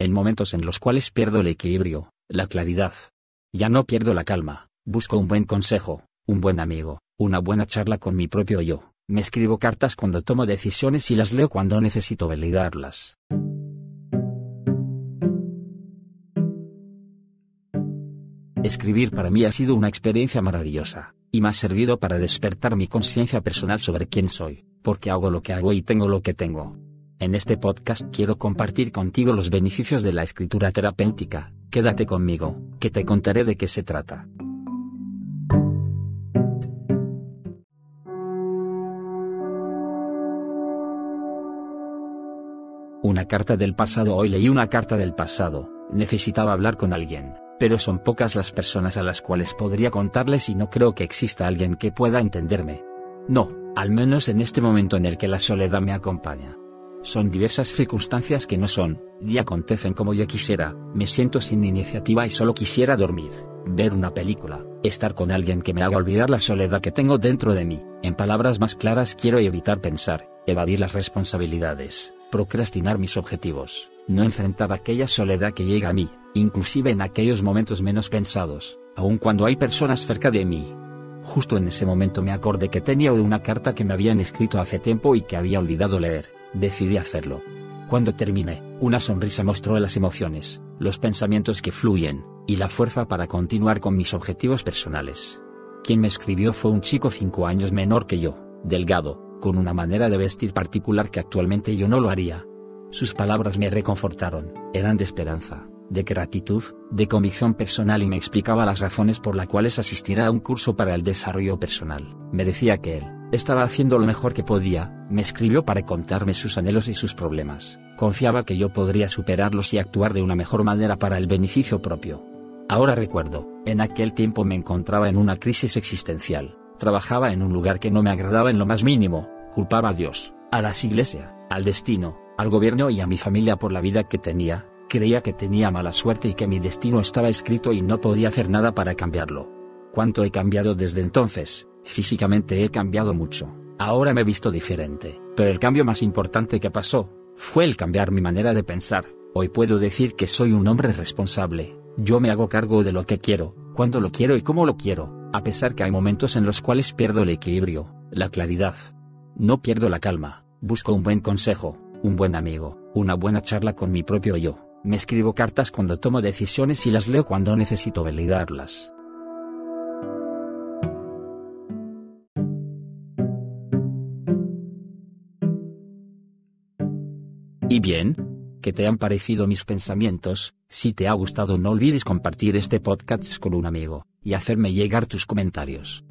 en momentos en los cuales pierdo el equilibrio, la claridad. Ya no pierdo la calma, busco un buen consejo, un buen amigo, una buena charla con mi propio yo. Me escribo cartas cuando tomo decisiones y las leo cuando necesito validarlas. Escribir para mí ha sido una experiencia maravillosa, y me ha servido para despertar mi conciencia personal sobre quién soy, porque hago lo que hago y tengo lo que tengo. En este podcast quiero compartir contigo los beneficios de la escritura terapéutica, quédate conmigo, que te contaré de qué se trata. Una carta del pasado Hoy leí una carta del pasado, necesitaba hablar con alguien pero son pocas las personas a las cuales podría contarles y no creo que exista alguien que pueda entenderme. No, al menos en este momento en el que la soledad me acompaña. Son diversas circunstancias que no son, ni acontecen como yo quisiera, me siento sin iniciativa y solo quisiera dormir, ver una película, estar con alguien que me haga olvidar la soledad que tengo dentro de mí, en palabras más claras quiero evitar pensar, evadir las responsabilidades, procrastinar mis objetivos, no enfrentar aquella soledad que llega a mí, inclusive en aquellos momentos menos pensados, aun cuando hay personas cerca de mí. Justo en ese momento me acordé que tenía una carta que me habían escrito hace tiempo y que había olvidado leer, decidí hacerlo. Cuando terminé, una sonrisa mostró las emociones, los pensamientos que fluyen, y la fuerza para continuar con mis objetivos personales. Quien me escribió fue un chico cinco años menor que yo, delgado, con una manera de vestir particular que actualmente yo no lo haría. Sus palabras me reconfortaron, eran de esperanza de gratitud, de convicción personal y me explicaba las razones por las cuales asistirá a un curso para el desarrollo personal. Me decía que él, estaba haciendo lo mejor que podía, me escribió para contarme sus anhelos y sus problemas, confiaba que yo podría superarlos y actuar de una mejor manera para el beneficio propio. Ahora recuerdo, en aquel tiempo me encontraba en una crisis existencial, trabajaba en un lugar que no me agradaba en lo más mínimo, culpaba a Dios, a las iglesias, al destino, al gobierno y a mi familia por la vida que tenía, Creía que tenía mala suerte y que mi destino estaba escrito y no podía hacer nada para cambiarlo. ¿Cuánto he cambiado desde entonces? Físicamente he cambiado mucho. Ahora me he visto diferente. Pero el cambio más importante que pasó, fue el cambiar mi manera de pensar. Hoy puedo decir que soy un hombre responsable. Yo me hago cargo de lo que quiero, cuando lo quiero y cómo lo quiero, a pesar que hay momentos en los cuales pierdo el equilibrio, la claridad. No pierdo la calma, busco un buen consejo, un buen amigo, una buena charla con mi propio yo. Me escribo cartas cuando tomo decisiones y las leo cuando necesito validarlas. ¿Y bien? ¿Qué te han parecido mis pensamientos? Si te ha gustado no olvides compartir este podcast con un amigo, y hacerme llegar tus comentarios.